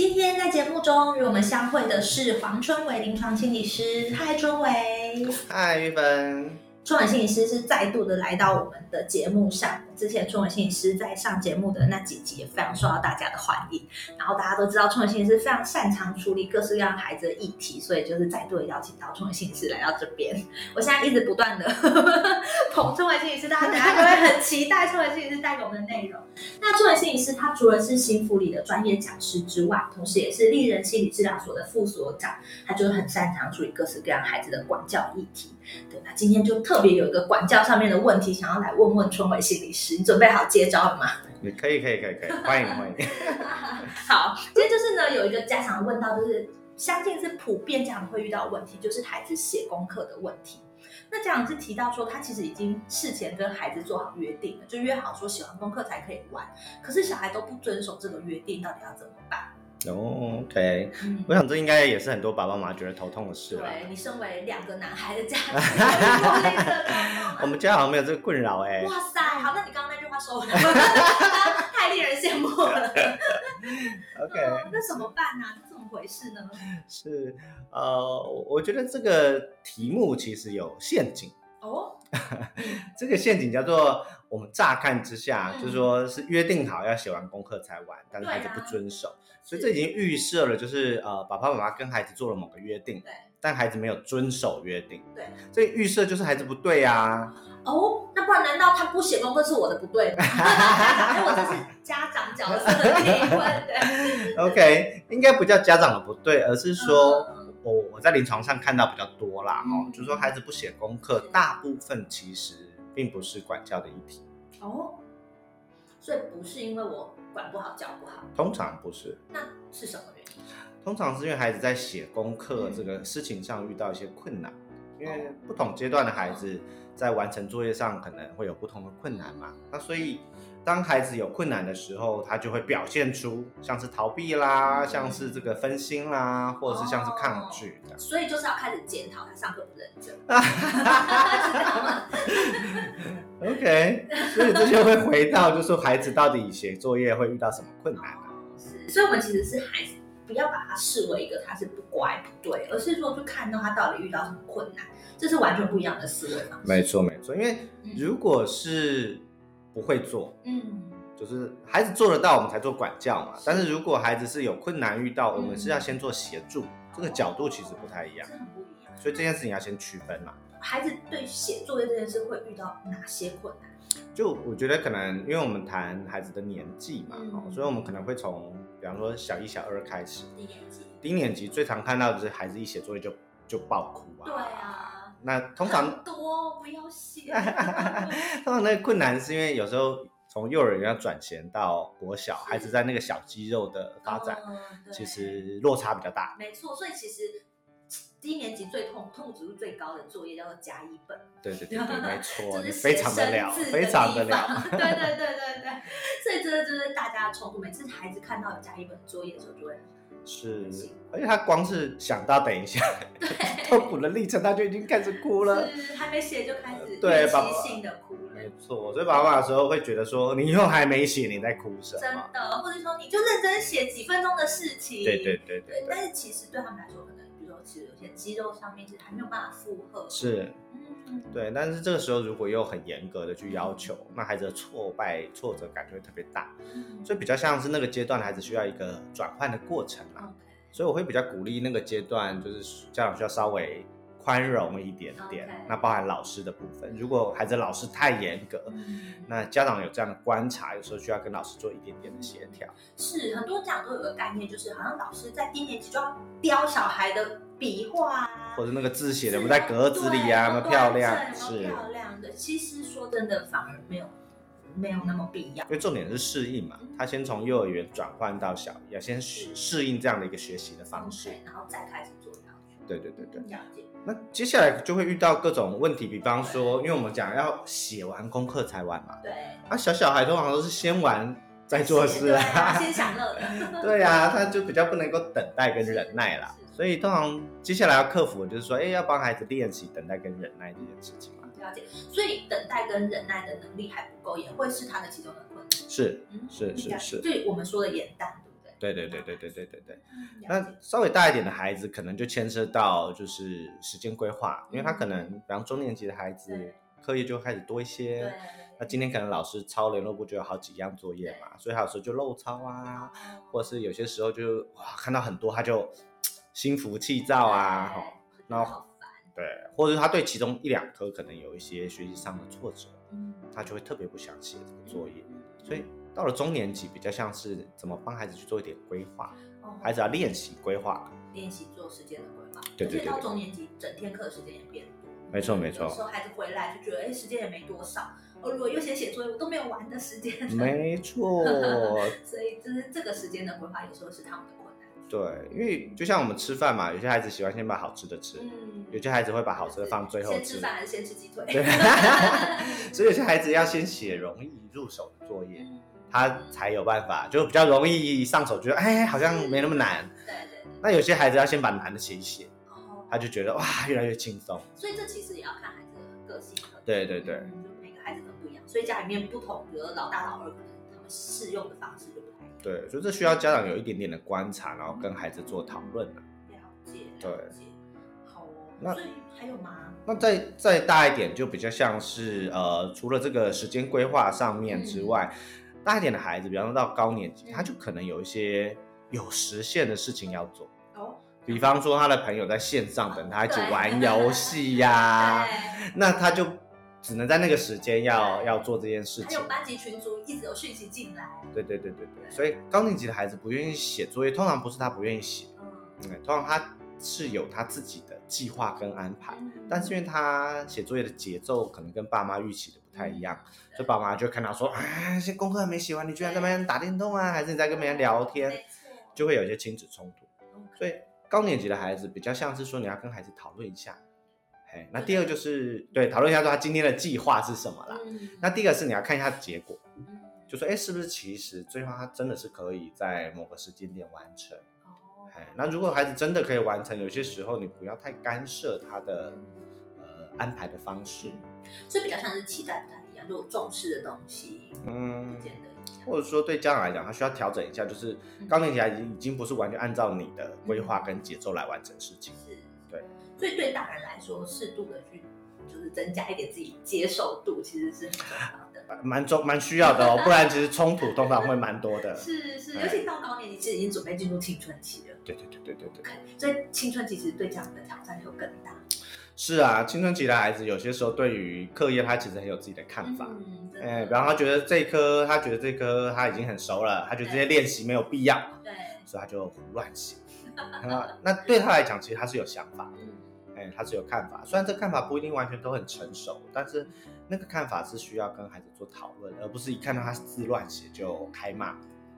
今天在节目中与我们相会的是黄春伟临床心理师。嗨，春伟。嗨，玉芬。春伟心理师是再度的来到我们的节目上。之前春伟心理师在上节目的那几集也非常受到大家的欢迎。然后大家都知道春伟心理师非常擅长处理各式各样孩子的议题，所以就是再度邀请到春伟心理师来到这边。我现在一直不断的 捧春伟心理师，大家等下都会很期待春伟心理师带给我们的内容。那春伟心理师他除了是新福里的专业讲师之外，同时也是丽人心理治疗所的副所长，他就是很擅长处理各式各样孩子的管教议题。对，那今天就特别有一个管教上面的问题，想要来问问春伟心理师，你准备好接招了吗？你可以，可以，可以，可以，欢迎，欢迎。好，今天就是呢，有一个家长问到，就是相信是普遍家长会遇到的问题，就是孩子写功课的问题。那家长是提到说，他其实已经事前跟孩子做好约定了，就约好说写完功课才可以玩，可是小孩都不遵守这个约定，到底要怎么办？哦，OK，我想这应该也是很多爸爸妈妈觉得头痛的事对你身为两个男孩的家长，我们家好像没有这个困扰哎。哇塞，好，那你刚刚那句话说完，太令人羡慕了。OK，那怎么办呢？怎么回事呢？是呃，我觉得这个题目其实有陷阱哦。这个陷阱叫做我们乍看之下，就是说是约定好要写完功课才玩，但是孩子不遵守，所以这已经预设了，就是呃，爸爸妈妈跟孩子做了某个约定，对，但孩子没有遵守约定，对，这预设就是孩子不对啊。哦，那不然难道他不写功课是我的不对吗？因 为我这是家长角色的提问，对。OK，应该不叫家长的不对，而是说。我我在临床上看到比较多啦，哦，就是说孩子不写功课，大部分其实并不是管教的议题。哦，所以不是因为我管不好教不好，通常不是。那是什么原因？通常是因为孩子在写功课这个事情上遇到一些困难，因为不同阶段的孩子在完成作业上可能会有不同的困难嘛，那所以。当孩子有困难的时候，他就会表现出像是逃避啦，像是这个分心啦，或者是像是抗拒的。所以就是要开始检讨他上课不认真。OK，所以这就会回到，就是说孩子到底写作业会遇到什么困难呢？是，所以我们其实是孩子，不要把他视为一个他是不乖不对，而是说就看到他到底遇到什么困难，这是完全不一样的思维方式。没错没错，因为如果是。不会做，嗯，就是孩子做得到，我们才做管教嘛。但是如果孩子是有困难遇到，我们是要先做协助，这个角度其实不太一样，很不一样。所以这件事情要先区分嘛。孩子对写作业这件事会遇到哪些困难？就我觉得可能，因为我们谈孩子的年纪嘛，所以我们可能会从，比方说小一、小二开始。低年级。低年级最常看到的是孩子一写作业就就爆哭啊。对啊。那通常多不要写。通常那个困难是因为有时候从幼儿园要转衔到国小，孩子在那个小肌肉的发展，其实落差比较大。没错，所以其实低年级最痛、痛指数最高的作业叫做甲乙本。对对对对，没错，你非常的了，非常的了。对对对对对，所以这个就是大家的冲突。每次孩子看到有甲乙本作业的时候，就会。是，而且他光是想到等一下痛苦的历程，他就已经开始哭了。是，还没写就开始对，即性的哭了。没错，所以爸爸的时候会觉得说，你以后还没写，你在哭什么？真的，或者说你就认真写几分钟的事情。对对对对。但是其实对他们来说，可能其实有些肌肉上面其实还没有办法负荷。是。对，但是这个时候如果又很严格的去要求，那孩子的挫败、挫折感就会特别大，所以比较像是那个阶段，孩子需要一个转换的过程嘛。所以我会比较鼓励那个阶段，就是家长需要稍微宽容一点点那包含老师的部分，如果孩子老师太严格，嗯，那家长有这样的观察，有时候需要跟老师做一点点的协调。是很多家长都有个概念，就是好像老师在低年级就要雕小孩的笔画啊，或者那个字写的有没有在格子里啊，那么漂亮？是，漂亮的。其实说真的，反而没有没有那么必要因。为重点是适应嘛，他先从幼儿园转换到小一，要先适适应这样的一个学习的方式。然后再开始做要求。对对对对。了解。那接下来就会遇到各种问题，比方说，因为我们讲要写完功课才玩嘛，对，啊，小小孩通常都是先玩再做事啊，啊，先享乐。对呀、他就比较不能够等待跟忍耐啦是是，所以通常接下来要克服的就是说，哎，要帮孩子练习等待跟忍耐这件事情嘛。了解，所以等待跟忍耐的能力还不够，也会是他的其中的困难。是嗯是是是对我们说的眼淡，对不对？对对对对对对那解稍微大一点的孩子，可能就牵涉到就是时间规划，因为他可能，比方中年级的孩子对，课业就会开始多一些。对。那今天可能老师抄联络簿就有好几样作业嘛，所以他有时候就漏抄啊，或者是有些时候就哇看到很多他就心浮气躁啊，吼，对然后好烦。对，或者他对其中一两科可能有一些学习上的挫折，嗯，他就会特别不想写这个作业。所以到了中年级，比较像是怎么帮孩子去做一点规划，哦孩子要练习规划。练习做时间的规划，对对对而且到中年级，整天课的时间也变多。没错没错有时候孩子回来就觉得，哎，时间也没多少。我如果又写写作业，我都没有玩的时间。没错，所以就是这个时间的规划，有时候是他们的。对，因为就像我们吃饭嘛，有些孩子喜欢先把好吃的吃，嗯有些孩子会把好吃的放最后吃先吃。饭还是先吃鸡腿？对，所以有些孩子要先写容易入手的作业，嗯他才有办法，就比较容易上手，觉得哎好像没那么难。对对对。那有些孩子要先把难的写一写，哦他就觉得哇越来越轻松。所以这其实也要看孩子的个性对对对每个孩子都不一样，所以家里面不同，比如老大老二，可能他们适用的方式就不。对，所以这需要家长有一点点的观察，然后跟孩子做讨论啊了解，对。好哦，那还有吗？那再再大一点，就比较像是呃，除了这个时间规划上面之外，大一点的孩子，比方说到高年级，嗯他就可能有一些有实现的事情要做。哦，比方说，他的朋友在线上等他一起玩游戏呀、对，那他就只能在那个时间要要做这件事情还有。班级群组一直有讯息进来，对对对对对，所以高年级的孩子不愿意写作业，通常不是他不愿意写，嗯，嗯，通常他是有他自己的计划跟安排，嗯但是因为他写作业的节奏可能跟爸妈预期的不太一样，所以爸妈就看到说，啊，这功课还没写完，你居然在那边打电动啊，还是你在跟别人聊天，就会有一些亲子冲突。所以高年级的孩子比较像是说你要跟孩子讨论一下，嘿，那第二就是对讨论一下说他今天的计划是什么啦。嗯那第一个是你要看一下结果，嗯就说哎是不是其实最后他真的是可以在某个时间点完成。那如果孩子真的可以完成，有些时候你不要太干涉他的呃安排的方式，所以比较像是期待不太一样，就我重视的东西嗯不，见得一样。或者说对家长来讲，他需要调整一下，就是高年级孩子已经不是完全按照你的规划跟节奏来完成事情。所以对大人来说，适度的去就是增加一点自己接受度，其实是很重要的。蛮重蛮需要的哦，不然其实冲突通常会蛮多的。是是，哎尤其到高年级，其实已经准备进入青春期了。对对对对对对，OK，所以青春期其实对家长的挑战就更大。是啊，青春期的孩子有些时候对于课业他其实很有自己的看法。嗯，哎，比方他觉得这一科，他觉得这科他已经很熟了，他觉得这些练习没有必要，对，所以他就胡乱写。啊，那对他来讲，其实他是有想法的，嗯，哎，他是有看法。虽然这看法不一定完全都很成熟，但是那个看法是需要跟孩子做讨论，而不是一看到他字乱写就开骂，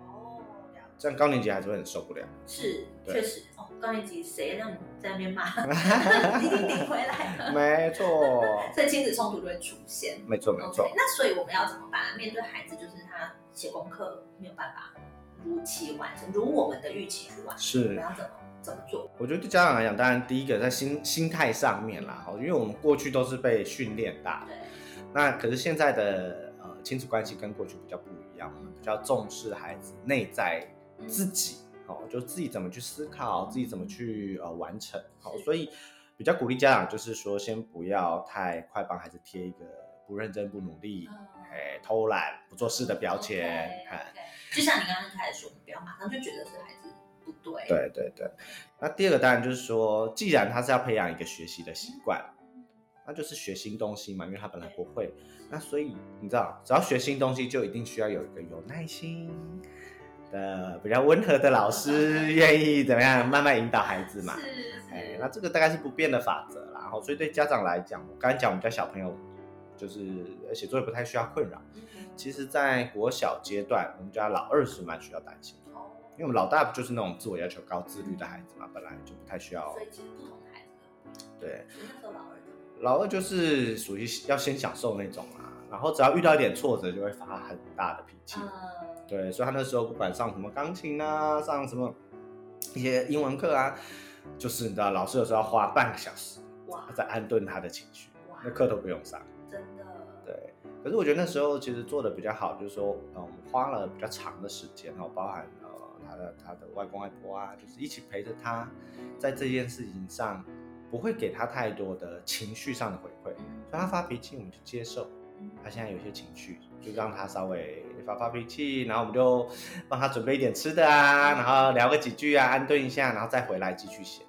哦，这样高年级孩子会很受不了。是，确实哦，高年级谁让你在那边骂，一定顶回来了，没错，所以亲子冲突就会出现。没错，没错。那所以我们要怎么办？面对孩子，就是他写功课没有办法如期完成，如我们的预期去完成，我们，要怎么怎么做？我觉得对家长来讲，当然第一个在心心态上面啦，哦，因为我们过去都是被训练大的，对，那可是现在的呃亲子关系跟过去比较不一样，我们比较重视孩子内在自己，哦，就自己怎么去思考，自己怎么去呃完成，好、是。所以比较鼓励家长就是说，先不要太快帮孩子贴一个不认真、不努力、偷懒、不做事的标签，哎 OK，OK。就像你刚刚开始说，你不要马上就觉得是孩子不对。对对对。那第二个当然就是说，既然他是要培养一个学习的习惯，那就是学新东西嘛，因为他本来不会。那所以你知道，只要学新东西，就一定需要有一个有耐心的、比较温和的老师，愿意怎么样慢慢引导孩子嘛。是哎，那这个大概是不变的法则啦。然后，所以对家长来讲，我刚才讲我们家小朋友就是呃写作业不太需要困扰。嗯其实，在国小阶段，我们家老二是蛮需要担心因为我们老大不就是那种自我要求高、自律的孩子嘛，本来就不太需要所。以其实不同的孩子。对，所以那时候老二的老二就是属于要先享受那种啊，然后只要遇到一点挫折，就会发很大的脾气。嗯，对，所以他那时候不管上什么钢琴啊，上什么一些英文课啊，就是你知道，老师有时候要花半个小时哇在安顿他的情绪，哇那课都不用上。真的，对，可是我觉得那时候其实做的比较好，就是说，嗯，我们花了比较长的时间哦，包含呃他的他的外公外婆啊，就是一起陪着他，在这件事情上不会给他太多的情绪上的回馈，所以他发脾气我们就接受，嗯。他现在有些情绪，就让他稍微发发脾气，然后我们就帮他准备一点吃的啊，然后聊个几句啊，安顿一下，然后再回来继续写。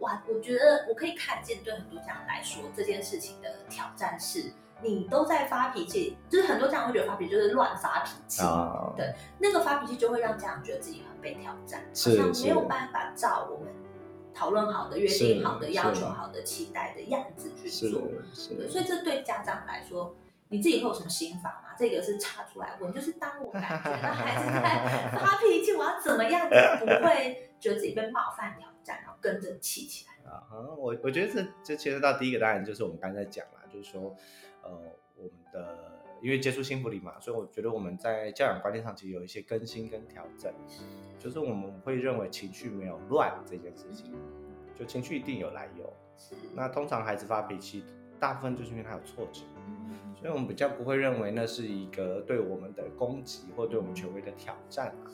哇，我觉得我可以看见，对很多家长来说，这件事情的挑战是，你都在发脾气，就是很多家长会觉得发脾气就是乱发脾气，啊对那个发脾气就会让家长觉得自己很被挑战，是好像没有是办法照我们讨论好的、约定好的、要求好的、期待的样子去做。对，所以这对家长来说，你自己会有什么心法吗？这个是插出来问，就是当我感觉到孩子在发脾气，我要怎么样才不会觉得自己被冒犯、挑战，然后跟着气起来？啊，我我觉得这这牵涉到第一个，当然就是我们刚才讲了，就是说，呃，我们的因为接触幸福里嘛，所以我觉得我们在教养观念上其实有一些更新跟调整，就是我们会认为情绪没有乱这件事情，就情绪一定有来由。是，那通常孩子发脾气，大部分就是因为他有挫折，嗯所以我们比较不会认为那是一个对我们的攻击或对我们权威的挑战啊。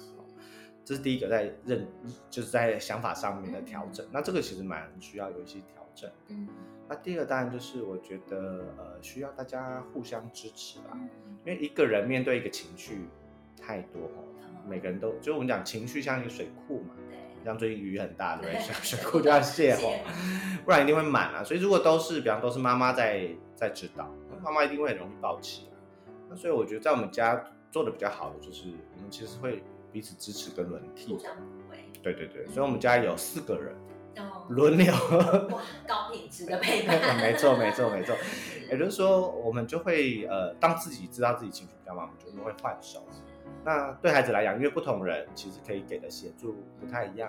这是第一个在认，就是在想法上面的调整。那这个其实蛮需要有一些调整。嗯那第二个当然就是我觉得呃需要大家互相支持啦，嗯因为一个人面对一个情绪太多哦，嗯每个人都就我们讲情绪像一个水库嘛，对，像最近雨很大，对不对？水 水库就要泄洪，不然一定会满啊。所以如果都是，比方都是妈妈在在指导，那妈妈一定会很容易爆气啊。那所以我觉得在我们家做的比较好的就是，我们其实会彼此支持跟轮替。对对对，所以我们家有四个人哦，轮流。哇，高品质的陪伴。没错没错没错，也就是说，我们就会呃，当自己知道自己情绪比较慢，我们就会换手。那对孩子来讲，因为不同人其实可以给的协助不太一样，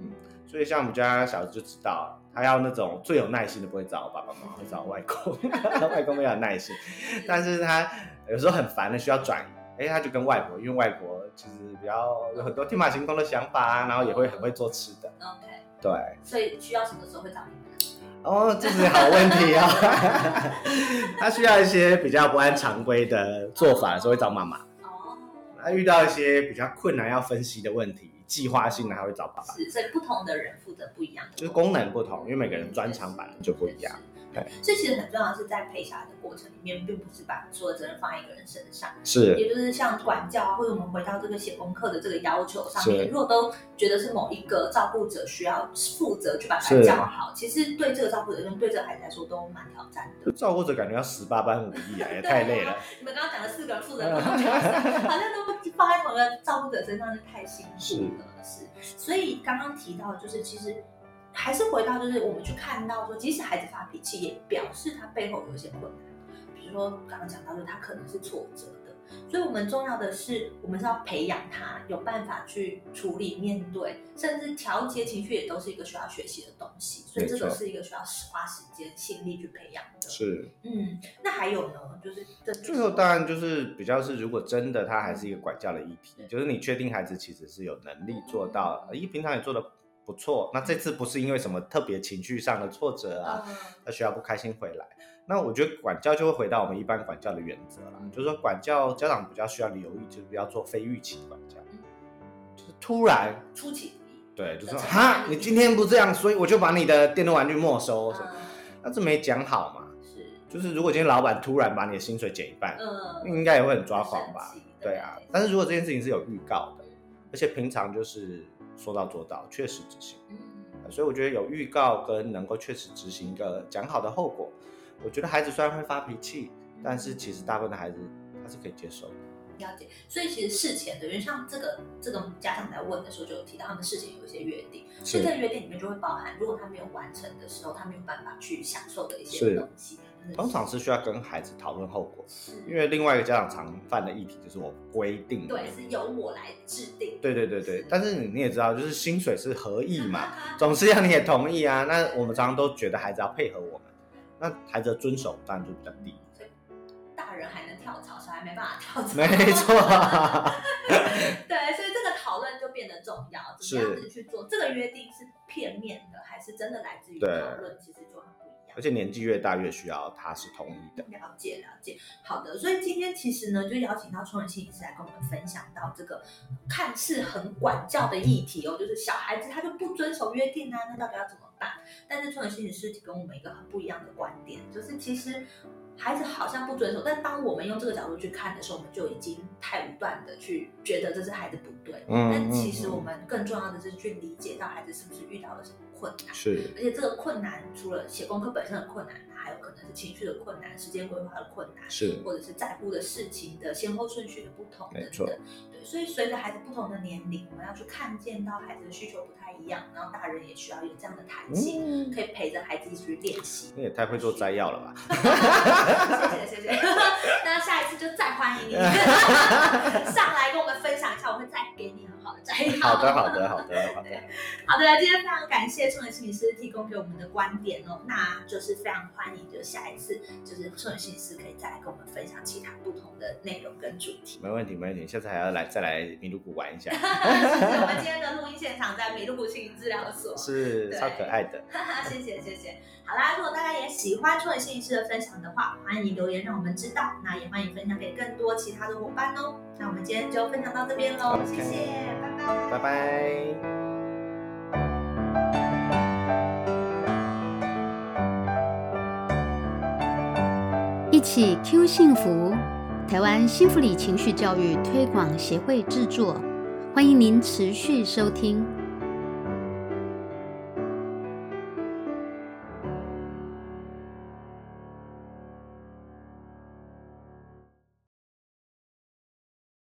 嗯，所以像我们家小孩子就知道，他要那种最有耐心的不会找爸爸妈妈，会找外公，外公比较有耐心，但是他有时候很烦的需要转移，哎，他就跟外婆，因为外婆其实比较有很多天马行空的想法啊，然后也会很会做吃的，OK，对，所以需要什么时候会找你们？哦，这是好问题哦。他需要一些比较不按常规的做法的时候，会找妈妈；哦，他遇到一些比较困难要分析的问题，计划性的，还会找爸爸。是，所以不同的人负责不一样的，就是功能不同，因为每个人专长本来就不一样。对，所以其实很重要的是在陪小孩的过程里面，并不是把所有责任放在一个人身上，是也就是像管教啊，或者我们回到这个写功课的这个要求上面，如果都觉得是某一个照顾者需要负责去把它是教好，其实对这个照顾者跟对这个孩子来说都蛮挑战的。照顾者感觉要十八般武艺啊，也 太累了。你们刚刚讲的四个人负责 好像都放在同一个照顾者身上，是太辛苦了。是，所以刚刚提到，就是其实还是回到，就是我们去看到说，即使孩子发脾气，也表示他背后有一些困难。比如说刚刚讲到，就他可能是挫折的，所以我们重要的是，我们是要培养他有办法去处理、面对，甚至调节情绪，也都是一个需要学习的东西。所以这个是一个需要花时间、心力去培养的。是，嗯，那还有呢，就是这最后当然就是比较是，如果真的他还是一个管教的议题，就是你确定孩子其实是有能力做到，一，平常也做的不错，那这次不是因为什么特别情绪上的挫折啊，嗯他需要不开心回来。那我觉得管教就会回到我们一般管教的原则啦，嗯就是说管教家长比较需要留意，就是不要做非预期的管教嗯，就是突然出其不意。对，就说哈，你今天不这样，所以我就把你的电动玩具没收，嗯，那这没讲好嘛？是，就是如果今天老板突然把你的薪水减一半，嗯，应该也会很抓狂吧？对啊，但是如果这件事情是有预告的，而且平常就是说到做到，确实执行。嗯，所以我觉得有预告跟能够确实执行一个讲好的后果，我觉得孩子虽然会发脾气，但是其实大部分的孩子他是可以接受的。了解，所以其实事前的，因为像这个这个家长在问的时候就有提到，他们事前有一些约定，所以这个约定里面就会包含，如果他没有完成的时候，他没有办法去享受的一些东西。通常是需要跟孩子讨论后果，是因为另外一个家长常犯的议题就是我规定，对，是由我来制定。对对对对是，但是你你也知道，就是薪水是合意嘛，总是要你也同意啊。那我们常常都觉得孩子要配合我们，那孩子的遵守当然就比较低。所以大人还能跳槽，小孩没办法跳槽。没错，对，所以这个讨论就变得重要，怎么样子去做？这个约定是片面的，还是真的来自于讨对论？其实就很而。且年纪越大越需要他是同意的。了解了解，好的。所以今天其实呢，就邀请到创人心理师来跟我们分享到这个看似很管教的议题哦，就是小孩子他就不遵守约定啊，那到底要怎么办？但是创人心理师提供我们一个很不一样的观点，就是其实孩子好像不遵守，但当我们用这个角度去看的时候，我们就已经太武断的去觉得这是孩子不对。嗯但其实我们更重要的是去理解到孩子是不是遇到了什么困难。是，而且这个困难除了写功课本身的困难，还有可能是情绪的困难、时间规划的困难，是或者是在乎的事情的先后顺序的不同等没错等。对，所以随着孩子不同的年龄，我们要去看见到孩子的需求不太一样，然后大人也需要有这样的弹性，嗯，可以陪着孩子一起去练习。你也太会做摘要了吧？谢 谢谢谢，那下一次就再欢迎你 上来跟我们分享一下，我会再给好的。好的，好的，好的，好的。好的，今天非常感谢冲人心理师提供给我们的观点哦，那就是非常欢迎，就下一次就是冲人心理师可以再来跟我们分享其他不同的内容跟主题。没问题，没问题。下次还要来再来麋鹿谷玩一下，是我们今天的录音现场在麋鹿谷心理治疗所。是超可爱的。哈哈，谢谢谢谢。好啦，如果大家也喜欢冲人心理师的分享的话，欢迎留言让我们知道，那也欢迎分享给更多其他的伙伴哦。那我们今天就分享到这边喽谢谢，拜拜，拜拜。一起 Q 幸福，台湾幸福里情绪教育推广协会制作，欢迎您持续收听。